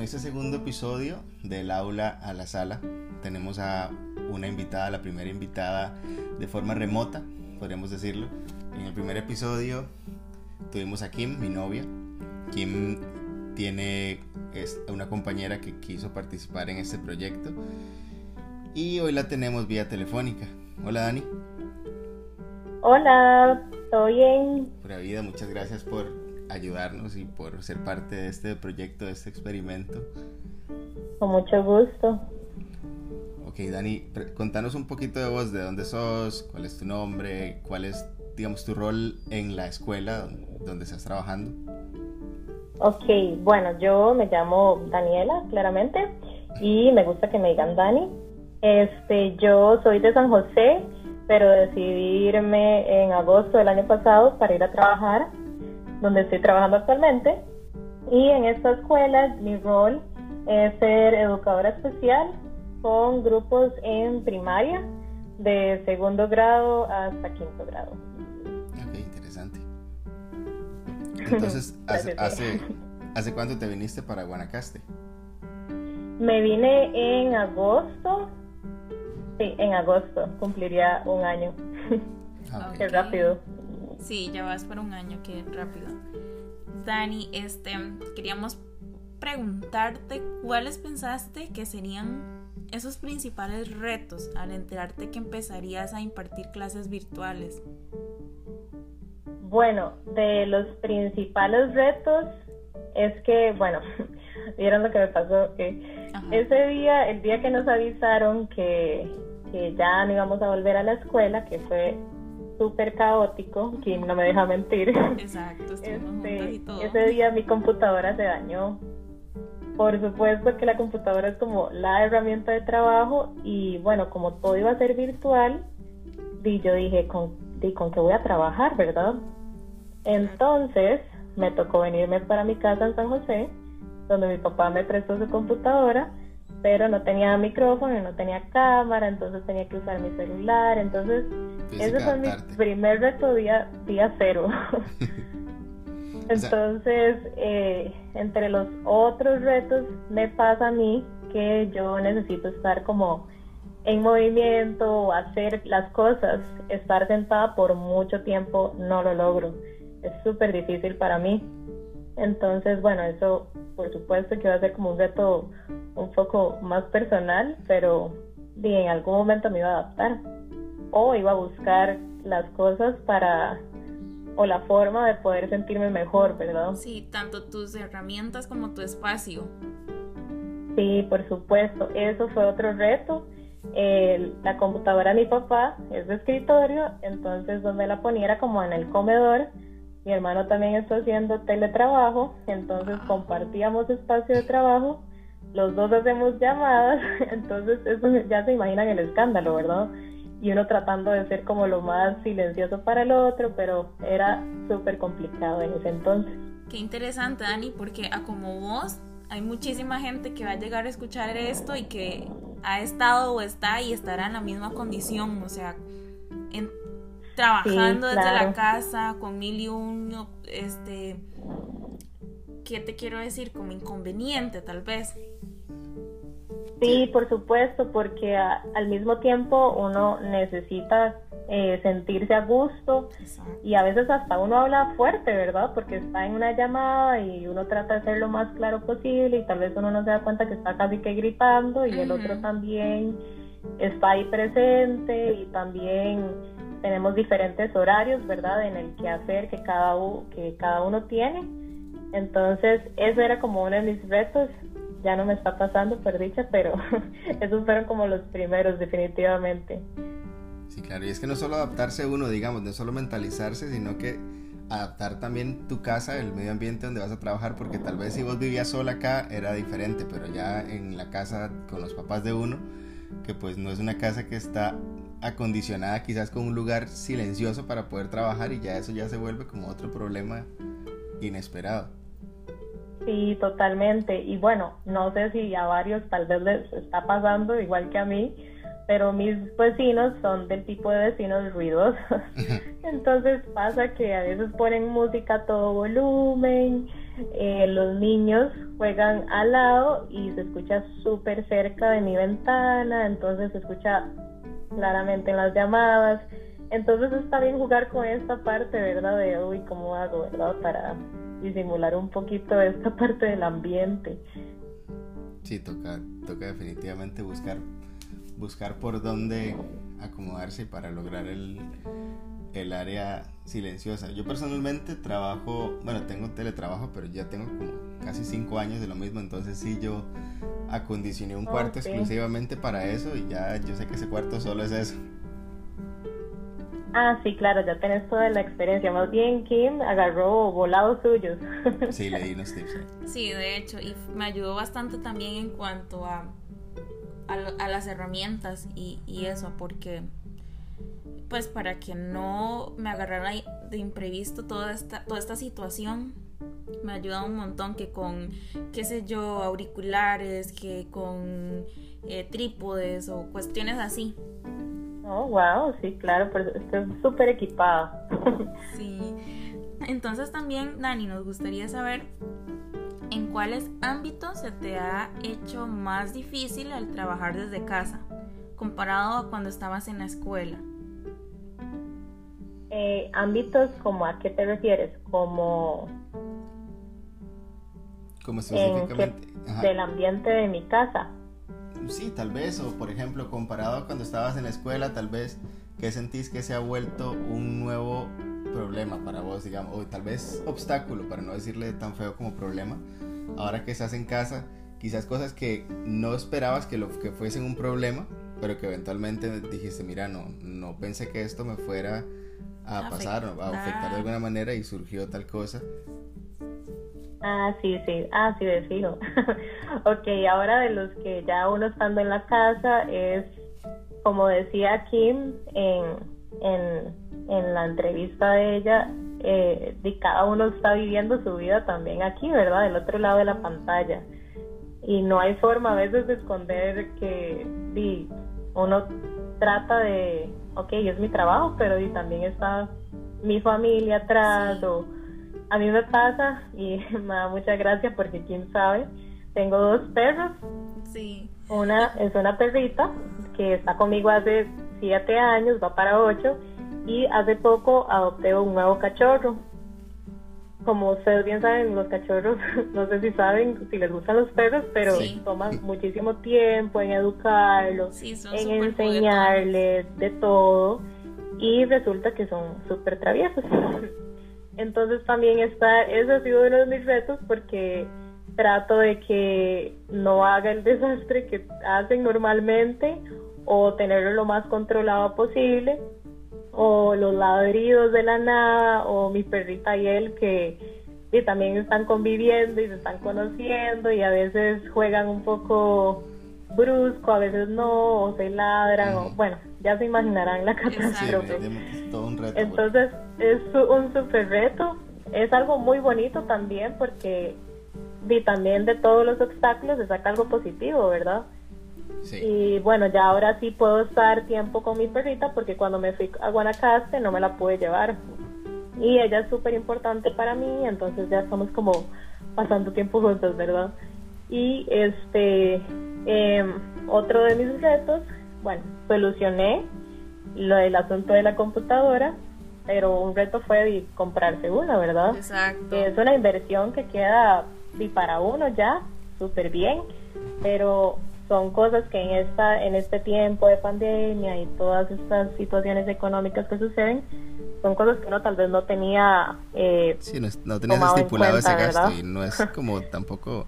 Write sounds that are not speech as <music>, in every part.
en este segundo episodio del aula a la sala tenemos a una invitada, la primera invitada de forma remota, podríamos decirlo. En el primer episodio tuvimos a Kim, mi novia. Kim tiene una compañera que quiso participar en este proyecto y hoy la tenemos vía telefónica. Hola Dani. Hola, ¿todo bien? Pura vida, muchas gracias por ayudarnos y por ser parte de este proyecto, de este experimento. Con mucho gusto. Ok, Dani, contanos un poquito de vos, de dónde sos, cuál es tu nombre, cuál es, digamos, tu rol en la escuela donde estás trabajando. Ok, bueno, yo me llamo Daniela, claramente, y me gusta que me digan Dani. Este, yo soy de San José, pero decidí irme en agosto del año pasado para ir a trabajar, donde estoy trabajando actualmente. Y en esta escuela mi rol es ser educadora especial con grupos en primaria, de segundo grado hasta quinto grado. Ok, interesante. <laughs> Entonces, ¿hace, hace, ¿hace cuánto te viniste para Guanacaste? Me vine en agosto. Sí, en agosto. Cumpliría un año. Ah, qué rápido. Sí, ya vas por un año, qué rápido. Dani, este, queríamos preguntarte cuáles pensaste que serían esos principales retos al enterarte que empezarías a impartir clases virtuales. Bueno, de los principales retos es que, bueno, <laughs> vieron lo que me pasó, que ese día, el día que nos avisaron que, que ya no íbamos a volver a la escuela, que fue súper caótico, quien no me deja mentir. Exacto, este, ese día mi computadora se dañó. Por supuesto que la computadora es como la herramienta de trabajo y bueno, como todo iba a ser virtual, y yo dije, ¿con, ¿con qué voy a trabajar, verdad? Entonces me tocó venirme para mi casa en San José, donde mi papá me prestó su computadora, pero no tenía micrófono, no tenía cámara, entonces tenía que usar mi celular, entonces ese fue mi primer reto día, día cero. <laughs> <laughs> entonces, eh, entre los otros retos me pasa a mí que yo necesito estar como en movimiento, hacer las cosas, estar sentada por mucho tiempo no lo logro es súper difícil para mí. Entonces, bueno, eso por supuesto que va a ser como un reto un poco más personal, pero en algún momento me iba a adaptar o iba a buscar las cosas para o la forma de poder sentirme mejor, ¿verdad? Sí, tanto tus herramientas como tu espacio. Sí, por supuesto, eso fue otro reto. la computadora de mi papá es de escritorio, entonces donde la ponía era como en el comedor mi hermano también está haciendo teletrabajo, entonces compartíamos espacio de trabajo, los dos hacemos llamadas, <laughs> entonces eso ya se imaginan el escándalo, ¿verdad? Y uno tratando de ser como lo más silencioso para el otro, pero era súper complicado en ese entonces. Qué interesante, Dani, porque a como vos, hay muchísima gente que va a llegar a escuchar esto y que ha estado o está y estará en la misma condición, o sea, en trabajando desde la casa con mil y uno, este, ¿qué te quiero decir? Como inconveniente tal vez. Sí, por supuesto, porque al mismo tiempo uno necesita eh, sentirse a gusto y a veces hasta uno habla fuerte, ¿verdad? Porque está en una llamada y uno trata de ser lo más claro posible y tal vez uno no se da cuenta que está casi que gritando y el otro también está ahí presente y también tenemos diferentes horarios, ¿verdad? En el que hacer que cada, que cada uno tiene. Entonces, eso era como uno de mis retos. Ya no me está pasando, por dicha, pero <laughs> esos fueron como los primeros, definitivamente. Sí, claro, y es que no solo adaptarse uno, digamos, no solo mentalizarse, sino que adaptar también tu casa, el medio ambiente donde vas a trabajar, porque tal vez si vos vivías sola acá era diferente, pero ya en la casa con los papás de uno, que pues no es una casa que está acondicionada quizás con un lugar silencioso para poder trabajar y ya eso ya se vuelve como otro problema inesperado. Sí, totalmente. Y bueno, no sé si a varios tal vez les está pasando igual que a mí, pero mis vecinos son del tipo de vecinos ruidosos. <laughs> Entonces pasa que a veces ponen música a todo volumen eh, los niños juegan al lado y se escucha súper cerca de mi ventana, entonces se escucha claramente en las llamadas. Entonces está bien jugar con esta parte, ¿verdad? De, uy, ¿cómo hago, verdad? Para disimular un poquito esta <laughs> parte del ambiente. Sí, toca, toca definitivamente buscar, buscar por dónde acomodarse para lograr el, el área silenciosa. Yo personalmente trabajo, bueno, tengo teletrabajo, pero ya tengo como casi cinco años de lo mismo, entonces sí yo acondicioné un cuarto exclusivamente para eso y ya yo sé que ese cuarto solo es eso. Ah, sí, claro, ya tenés toda la experiencia. Más bien, Kim agarró volados suyos. <laughs> Sí, le di unos tips. Sí, de hecho, y me ayudó bastante también en cuanto a, a, las herramientas y, y eso, porque pues para que no me agarrara de imprevisto toda esta, toda esta situación. Me ayuda un montón que con, qué sé yo, auriculares, que con eh, trípodes o cuestiones así. Oh, wow, sí, claro, pero estoy súper equipada. <laughs> sí. Entonces también, Dani, nos gustaría saber en cuáles ámbitos se te ha hecho más difícil el trabajar desde casa, comparado a cuando estabas en la escuela. Eh, ámbitos como a qué te refieres, como como específicamente del ambiente de mi casa. Sí, tal vez, o por ejemplo, comparado a cuando estabas en la escuela, tal vez, ¿qué sentís que se ha vuelto un nuevo problema para vos, digamos, o tal vez obstáculo, para no decirle tan feo como problema, ahora que estás en casa, quizás cosas que no esperabas que, lo, que fuesen un problema, pero que eventualmente dijiste, mira, no, no pensé que esto me fuera a pasar, a afectar de alguna manera y surgió tal cosa. Ah, sí, sí, ah, sí, de fijo. <laughs> ok, ahora de los que ya uno estando en la casa es, como decía Kim en, en, en la entrevista de ella, eh, de cada uno está viviendo su vida también aquí, ¿verdad? Del otro lado de la pantalla. Y no hay forma a veces de esconder que di, uno trata de ok, es mi trabajo, pero y también está mi familia atrás o a mí me pasa y <laughs> me da mucha gracia porque quién sabe, tengo dos perros. Sí. Una es una perrita que está conmigo hace siete años, va para ocho, y hace poco adopté un nuevo cachorro como ustedes bien saben, los cachorros, <laughs> no sé si saben, si les gustan los perros, pero toman muchísimo tiempo en educarlos, en enseñarles de todo y resulta que son súper traviesos. <laughs> Entonces también está, eso ha sido uno de mis retos porque trato de que no haga el <laughs> desastre que hacen normalmente o tenerlo lo más controlado posible o los ladridos de la nada, o mi perrita y él que, también están conviviendo y se están conociendo y a veces juegan un poco brusco, a veces no, o se ladran, o bueno, ya se imaginarán la catástrofe. Entonces es un super reto, es algo muy bonito también porque y también de todos los obstáculos se saca algo positivo, ¿verdad? Y bueno, ya ahora sí puedo estar tiempo con mi perrita porque cuando me fui a Guanacaste no me la pude llevar. Y ella es súper importante para mí, entonces ya estamos como pasando tiempo juntos, ¿verdad? Y este, em, otro de mis retos, bueno, solucioné lo del asunto de la computadora, pero un reto fue comprarse una, ¿verdad? Exacto. Es una inversión que queda y para uno ya súper bien, pero son cosas que en esta en este tiempo de pandemia y todas estas situaciones económicas que suceden son cosas que uno tal vez no tenía eh, sí, no, tenías estipulado ese gasto y no es como tampoco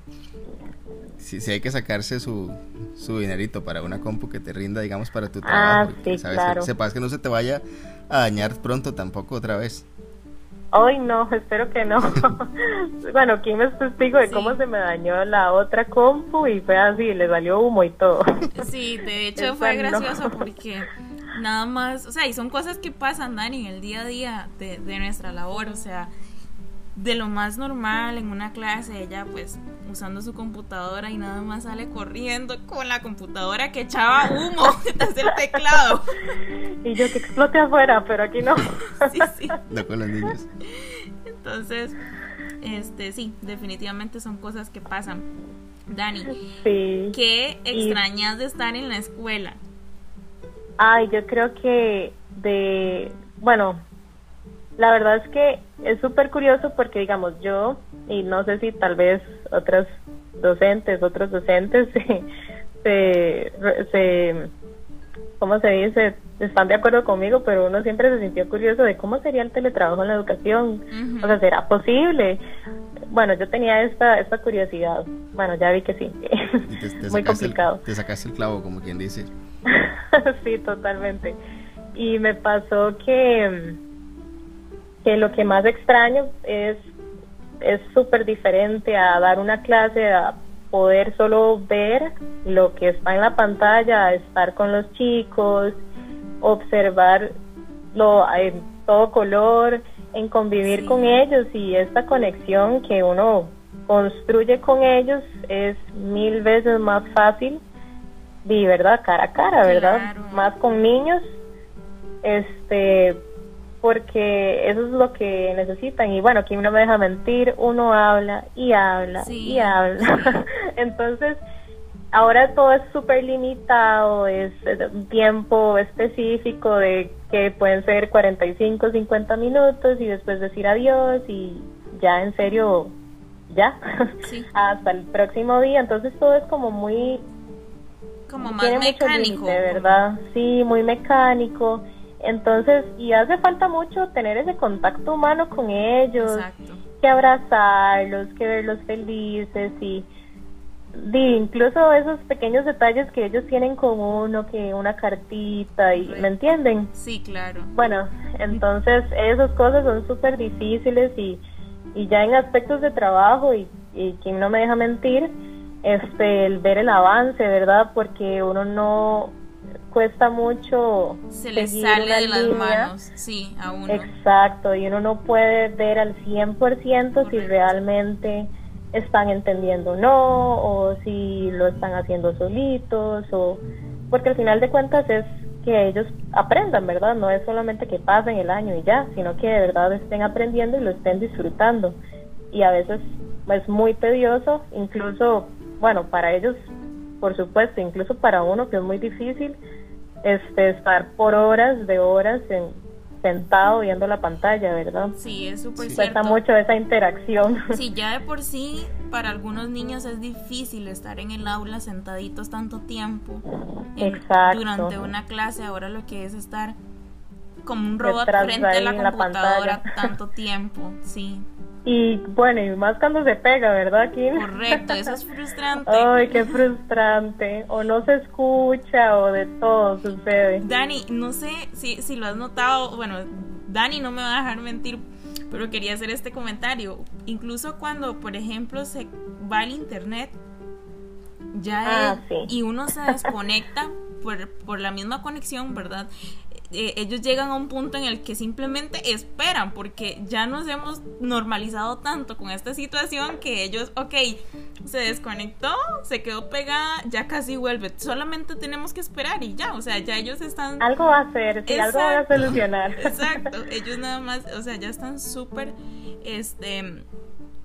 si, si hay que sacarse su, su dinerito para una compu que te rinda digamos para tu ah, trabajo sabes que sepas que no se te vaya a dañar pronto tampoco otra vez Ay, no, espero que no. <laughs> bueno, ¿quién es testigo de cómo se me dañó la otra compu y fue así, le salió humo y todo? sí, de hecho fue gracioso porque nada más, o sea, y son cosas que pasan, Dani, en el día a día de, nuestra labor, o sea, de lo más normal en una clase, ella pues usando su computadora y nada más sale corriendo con la computadora que echaba humo <laughs> detrás del teclado. Y yo que explote afuera, pero aquí no. sí, sí. No con los niños. Entonces, este, sí, definitivamente son cosas que pasan. Dani, Sí. ¿qué extrañas de estar en la escuela? Ay, yo creo que de, bueno, la verdad es que es súper curioso porque, digamos, yo, y no sé si tal vez otras docentes, otros docentes, <laughs> se, se, se ¿cómo se dice? Están de acuerdo conmigo, pero uno siempre se sintió curioso de cómo sería el teletrabajo en la educación. O sea, ¿será posible? Bueno, yo tenía esta, esta curiosidad. Bueno, ya vi que sí. Y te- te <laughs> Muy el- complicado. te sacaste el clavo, como quien dice. <laughs> sí, totalmente. Y me pasó que, que lo que más extraño es es súper diferente a dar una clase, a poder solo ver lo que está en la pantalla, a estar con los chicos, observar lo en todo color, en convivir Sí. con ellos y esta conexión que uno construye con ellos es mil veces más fácil de verdad cara a cara, ¿verdad? Claro. Más con niños, este, porque eso es lo que necesitan y bueno, aquí no me deja mentir, uno habla y habla Sí, y habla, <laughs> entonces ahora todo es súper limitado, es un tiempo específico de que pueden ser 45, 50 minutos y después decir adiós y ya en serio, ya, <laughs> Sí. hasta el próximo día, entonces todo es como muy Como más mecánico. límite, ¿verdad? Sí, muy mecánico. Entonces, y hace falta mucho tener ese contacto humano con ellos, Exacto. que abrazarlos, que verlos felices y, incluso esos pequeños detalles que ellos tienen con uno, que una cartita y, ¿me entienden? Sí, claro. Bueno, entonces esas cosas son súper difíciles y, y ya en aspectos de trabajo y, y quien no me deja mentir, este, el ver el avance, ¿verdad? Porque uno no cuesta mucho Se le seguir sale de las línea. manos, sí, a uno. Exacto, y uno no puede ver al 100% si Correcto. realmente están entendiendo o no, o si lo están haciendo solitos, o porque al final de cuentas es que ellos aprendan, ¿verdad? No es solamente que pasen el año y ya, sino que de verdad estén aprendiendo y lo estén disfrutando. Y a veces es muy tedioso, incluso, bueno, para ellos, por supuesto, incluso para uno que es muy difícil, este, estar por horas de horas en, sentado viendo la pantalla, ¿verdad? Sí, es súper Sí. cierto. Cuesta mucho esa interacción. <laughs> Sí, ya de por <laughs> sí, para algunos niños es difícil estar en el aula sentaditos tanto tiempo. en- Exacto. Durante una clase, ahora lo que es estar como un robot Detrás frente a la la computadora pantalla. tanto <laughs> tiempo. Sí, Y bueno, y más cuando se pega, ¿verdad, Kim? correcto, eso es <laughs> frustrante. Ay, qué frustrante. O no se escucha o de todo sucede. Dani, no sé si, si lo has notado, bueno, Dani no me va a dejar mentir, pero quería hacer este comentario. Incluso cuando, por ejemplo, se va al internet, ya Ah, es- sí. y uno se desconecta <laughs> por, por la misma conexión, ¿verdad? Eh, ellos llegan a un punto en el que simplemente esperan, porque ya nos hemos normalizado tanto con esta situación que ellos, ok, se desconectó, se quedó pegada, ya casi vuelve. Solamente tenemos que esperar y ya, o sea, ya ellos están Algo va a hacer, sí, algo van a solucionar. <laughs> Exacto, ellos nada más, o sea, ya están súper este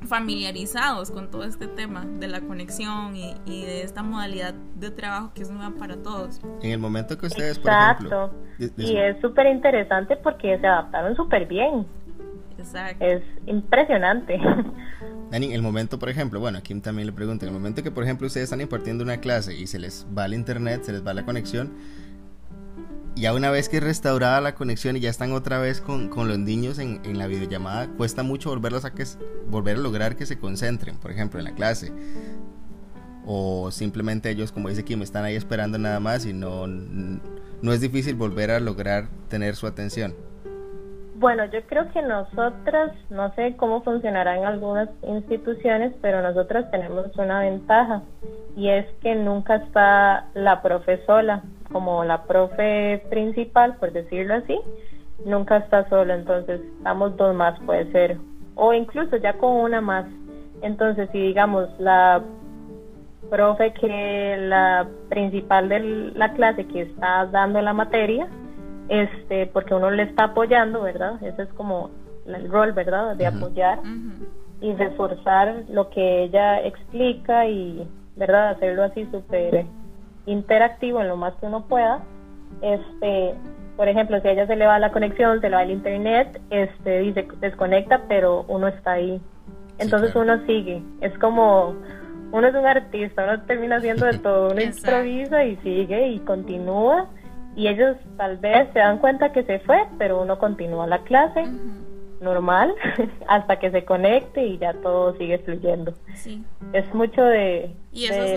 familiarizados con todo este tema de la conexión y, y de esta modalidad de trabajo que es nueva para todos. En el momento que ustedes, por Exacto. ejemplo, de- de- Y es súper interesante porque se adaptaron súper bien. Exacto. Es impresionante. <laughs> Dani, el momento, por ejemplo, bueno, aquí también le pregunto, en el momento que, por ejemplo, ustedes están impartiendo una clase y se les va el internet, se les va la conexión, ya una vez que es restaurada la conexión y ya están otra vez con, con los niños en, en la videollamada, cuesta mucho volverlos a que, volver a lograr que se concentren, por ejemplo, en la clase. O simplemente ellos, como dice Kim, están ahí esperando nada más y no, no es difícil volver a lograr tener su atención. Bueno, yo creo que nosotras, no sé cómo funcionará en algunas instituciones, pero nosotras tenemos una ventaja y es que nunca está la profesora como la profe principal, por decirlo así, nunca está sola, entonces estamos dos más, puede ser o incluso ya con una más. Entonces, si digamos la profe que la principal de la clase que está dando la materia, este, porque uno le está apoyando, ¿verdad? Ese es como el rol, ¿verdad? De apoyar y reforzar lo que ella explica y, ¿verdad? Hacerlo así súper interactivo en lo más que uno pueda. Este, por ejemplo, si a ella se le va la conexión, se le va el internet, este, dice desconecta, pero uno está ahí. Entonces uno sigue. Es como uno es un artista, uno termina haciendo de todo, uno <laughs> improvisa y sigue y continúa y ellos tal vez se dan cuenta que se fue, pero uno continúa la clase normal <laughs> hasta que se conecte y ya todo sigue fluyendo. Sí. Es mucho de,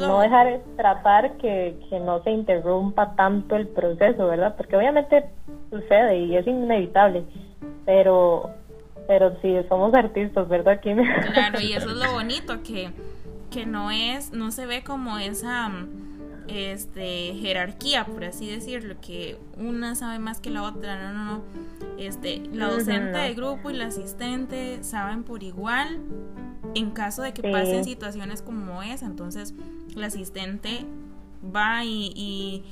no dejar tratar que, que no se interrumpa tanto el proceso, ¿verdad? Porque obviamente sucede y es inevitable, pero pero sí somos artistas, ¿verdad? Aquí Claro, y eso es lo <laughs> bonito que que no es, no se ve como esa este jerarquía, por así decirlo, que una sabe más que la otra, no, no, no. Este, la docente de grupo y la asistente saben por igual en caso de que pasen situaciones como esa, entonces la asistente va y,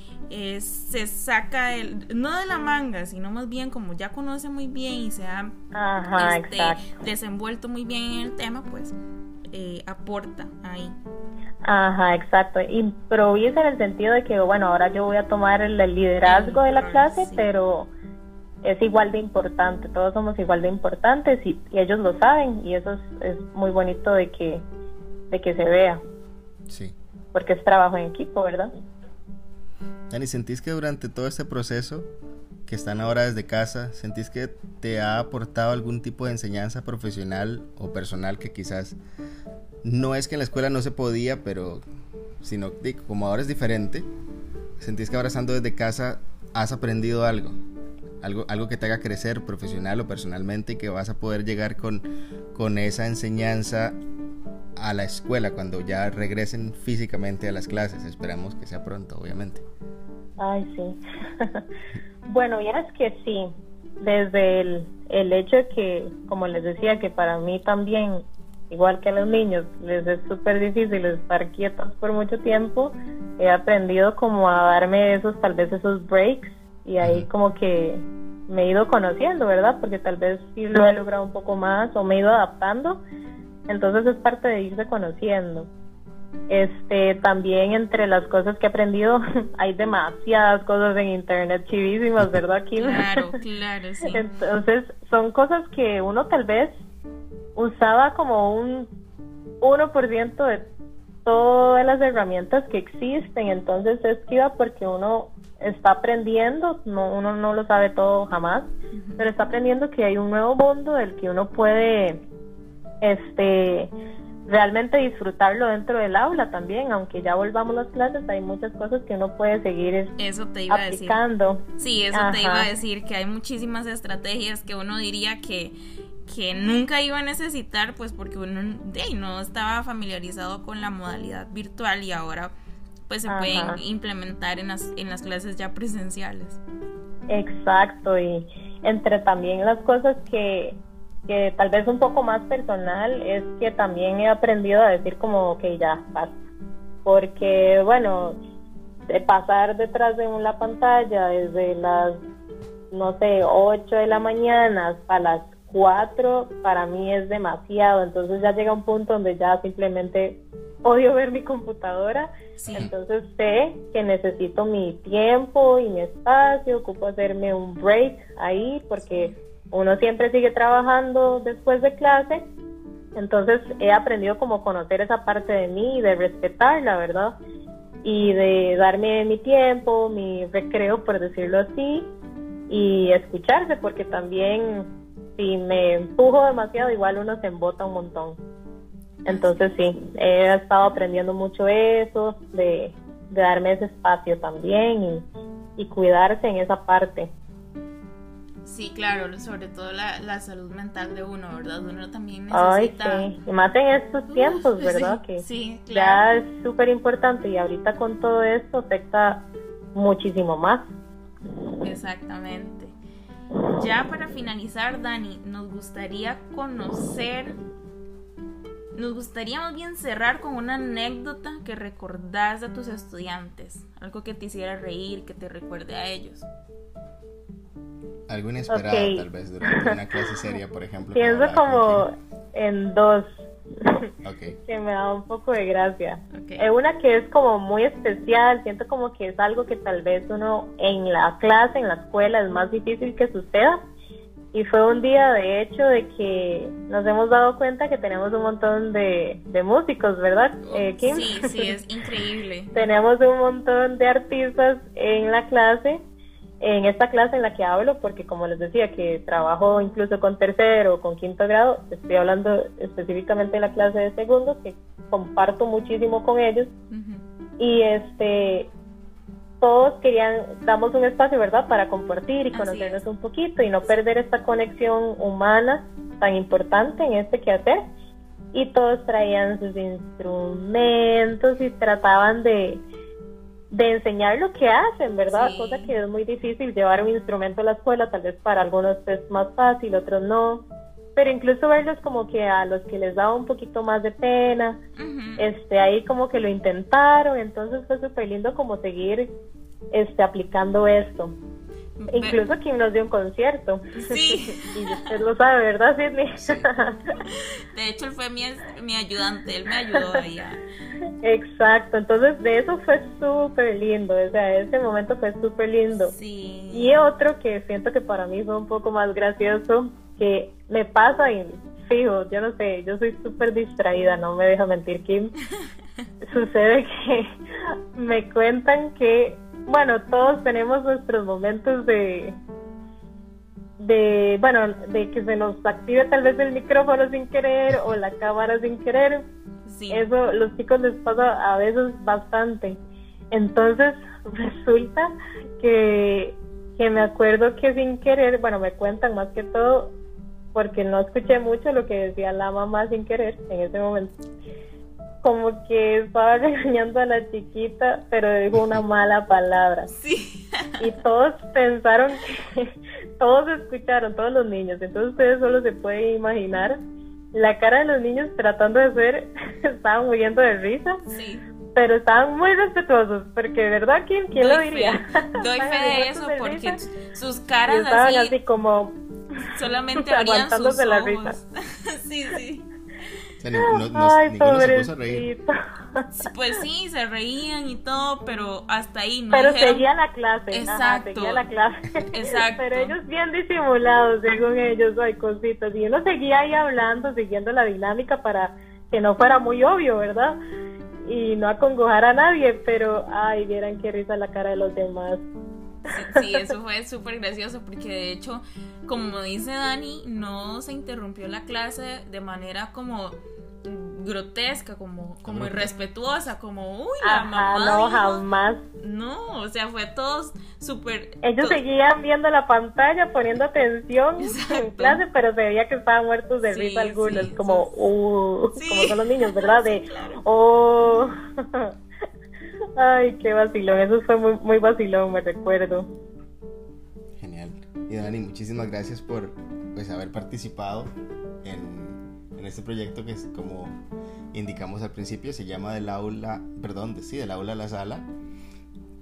se saca el, no de la manga, sino más bien como ya conoce muy bien y se ha este, desenvuelto muy bien en el tema, pues eh, aporta ahí. Ajá, exacto. Improvisa en el sentido de que, bueno, ahora yo voy a tomar el, liderazgo de la clase, pero es igual de importante, todos somos igual de importantes y, ellos lo saben y eso es, muy bonito de que, de que se vea. Sí. Porque es trabajo en equipo, ¿verdad? Dani, ¿sentís que durante todo este proceso que están ahora desde casa, ¿sentís que te ha aportado algún tipo de enseñanza profesional o personal que quizás no es que en la escuela no se podía, pero sino como ahora es diferente, ¿sentís que ahora estando desde casa has aprendido algo? Algo, algo que te haga crecer profesional o personalmente y que vas a poder llegar con, con esa enseñanza a la escuela cuando ya regresen físicamente a las clases. Esperamos que sea pronto, obviamente. Ay, sí. <laughs> bueno, ya es que sí. Desde el, el hecho que, como les decía, que para mí también, igual que a los niños, les es súper difícil estar quietos por mucho tiempo, he aprendido como a darme esos, tal vez esos breaks y ahí como que me he ido conociendo, ¿verdad? Porque tal vez sí lo he logrado un poco más o me he ido adaptando. Entonces es parte de irse conociendo. Este, también entre las cosas que he aprendido, <laughs> hay demasiadas cosas en internet chivísimas, ¿verdad, Kim? <laughs> Claro, <laughs> claro, sí. Entonces, son cosas que uno tal vez usaba como un 1% de todas las herramientas que existen, entonces es chiva porque uno está aprendiendo, no, uno no lo sabe todo jamás, pero está aprendiendo que hay un nuevo mundo del que uno puede, este, realmente disfrutarlo dentro del aula también, aunque ya volvamos a las clases, hay muchas cosas que uno puede seguir eso te iba aplicando. A decir. Sí, eso te iba a decir, que hay muchísimas estrategias que uno diría que, que nunca iba a necesitar, pues porque uno no estaba familiarizado con la modalidad virtual y ahora pues se pueden implementar en las, en las clases ya presenciales. Exacto, y entre también las cosas que que tal vez un poco más personal es que también he aprendido a decir como que ya basta porque bueno de pasar detrás de una pantalla desde las no sé 8 de la mañana hasta las 4 para mí es demasiado. Entonces ya llega un punto donde ya simplemente odio ver mi computadora. Entonces sé que necesito mi tiempo y mi espacio ocupo hacerme un break ahí porque uno siempre sigue trabajando después de clase, entonces he aprendido como conocer esa parte de mí y de respetarla, ¿verdad? Y de darme mi tiempo, mi recreo, por decirlo así, y escucharse, porque también si me empujo demasiado, igual uno se embota un montón. Entonces sí, he estado aprendiendo mucho eso, de, darme ese espacio también y, y cuidarse en esa parte. Sí, claro, sobre todo la, salud mental de uno, ¿verdad? Uno también necesita... Ay, sí, y más en estos tiempos, <laughs> ¿verdad? que sí, ya es súper importante y ahorita con todo esto afecta muchísimo más. Exactamente. Ya para finalizar, Dani, nos gustaría conocer, nos gustaría más bien cerrar con una anécdota que recordás de tus estudiantes, algo que te hiciera reír, que te recuerde a ellos. Algo inesperado, tal vez, durante una clase seria, por ejemplo. Pienso como en dos. <laughs> que me da un poco de gracia. Okay. Una que es como muy especial, siento como que es algo que tal vez uno en la clase, en la escuela, es más difícil que suceda. Y fue un día, de hecho, de que nos hemos dado cuenta que tenemos un montón de, de músicos, ¿verdad, eh, Kim? Sí, sí, es increíble. <laughs> tenemos un montón de artistas en la clase en esta clase en la que hablo, porque como les decía que trabajo incluso con tercero o con quinto grado, estoy hablando específicamente de la clase de segundo, que comparto muchísimo con ellos. Y este todos querían, damos un espacio, ¿verdad?, para compartir y conocernos un poquito y no perder esta conexión humana tan importante en este quehacer. Y todos traían sus instrumentos y trataban de, de enseñar lo que hacen, ¿verdad? Cosa que es muy difícil llevar un instrumento a la escuela, tal vez para algunos es más fácil, otros no. Pero incluso verlos como que a los que les daba un poquito más de pena, este ahí como que lo intentaron, entonces fue súper lindo como seguir este aplicando esto. Incluso quien nos dio un concierto. Sí. <laughs> y usted lo sabe, ¿verdad, Sidney? <laughs> De hecho, él fue mi, mi ayudante, él me ayudó ahí. Exacto, entonces de eso fue súper lindo, o sea, ese momento fue súper lindo. Sí. Y otro que siento que para mí fue un poco más gracioso, que me pasa y fijo, yo no sé, yo soy súper distraída, no me deja mentir Kim. <laughs> Sucede que me cuentan que bueno, todos tenemos nuestros momentos de, de, bueno, de que se nos active tal vez el micrófono sin querer o la cámara sin querer. Sí. Eso los chicos les pasa a veces bastante. Entonces <laughs> resulta que, que me acuerdo que sin querer, bueno, me cuentan más que todo porque no escuché mucho lo que decía la mamá sin querer en ese momento como que estaba <laughs> regañando a la chiquita, pero dijo una <laughs> mala palabra. Sí. Y todos pensaron que, <laughs> todos escucharon, todos los niños, entonces ustedes solo se pueden imaginar la cara de los niños tratando de ser, estaban muriendo de risa. Sí. Pero estaban muy respetuosos, porque ¿verdad? ¿Quién, quién lo diría? Doy fe de eso, porque sus caras estaban así, como solamente aguantándose la risa. sí, sí. Ay, Pues sí, se reían y todo, pero hasta ahí no. Pero seguía la clase. Exacto. seguía la clase. Exacto. Pero ellos bien disimulados, según ellos, hay cositas. Y uno seguía ahí hablando, siguiendo la dinámica para que no fuera muy obvio, ¿verdad? Y no acongojar a nadie, pero ay, vieran qué risa la cara de los demás. Sí, eso fue súper gracioso porque de hecho, como dice Dani, no se interrumpió la clase de manera como grotesca, como, como irrespetuosa, como, uy, la mamá. No, jamás. No, o sea, fue todos súper. Ellos seguían viendo la pantalla, poniendo atención en clase, pero se veía que estaban muertos de risa algunos, como, uh, como son los niños, ¿verdad? <laughs> De, oh. <laughs> Ay, qué vacilón, eso fue muy, muy vacilón, me recuerdo. Genial. Y Dani, muchísimas gracias por pues, haber participado en, en este proyecto que es como indicamos al principio, se llama del aula, perdón, sí, del aula a la sala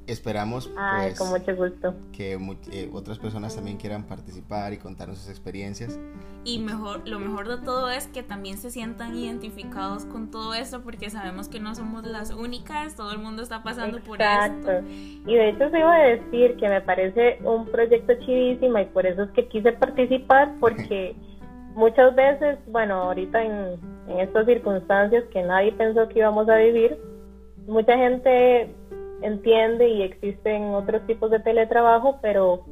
esperamos pues, con mucho gusto. que eh, otras personas también quieran participar y contarnos sus experiencias. Y mejor, lo mejor de todo es que también se sientan identificados con todo esto porque sabemos que no somos las únicas, todo el mundo está pasando por esto. Y de hecho se iba a decir que me parece un proyecto chidísimo y por eso es que quise participar porque <laughs> muchas veces, bueno, ahorita en, en estas circunstancias que nadie pensó que íbamos a vivir, mucha gente entiende y existen otros tipos de teletrabajo, pero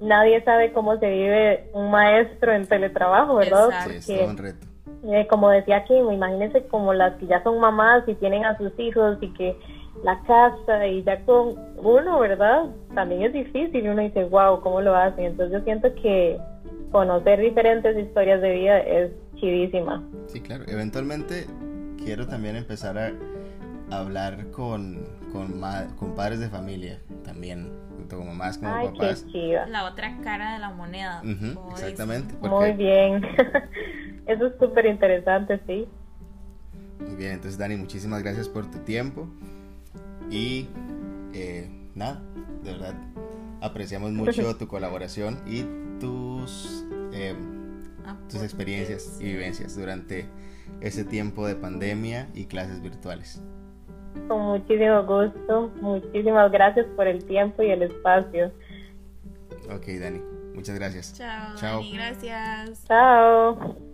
nadie sabe cómo se vive un maestro en teletrabajo, ¿verdad? Sí, es un reto. Eh, como decía aquí, imagínense como las que ya son mamás y tienen a sus hijos y que la casa y ya con uno, ¿verdad? También es difícil y uno dice, wow, ¿cómo lo hacen? Entonces yo siento que conocer diferentes historias de vida es chidísima. Sí, claro. Eventualmente quiero también empezar a hablar con, con, con, padres de familia también, tanto como mamás como Ay, papás. Qué chiva. La otra cara de la moneda. Ujú, exactamente. Muy bien. <laughs> Eso es súper interesante, sí. Muy bien, entonces Dani, muchísimas gracias por tu tiempo. Y eh, nada, de verdad, apreciamos mucho <laughs> tu colaboración y tus, eh, tus experiencias y vivencias durante ese tiempo de pandemia y clases virtuales. Con muchísimo gusto, muchísimas gracias por el tiempo y el espacio. Ok, Dani, muchas gracias. Chao, Chao. Dani, gracias. Chao.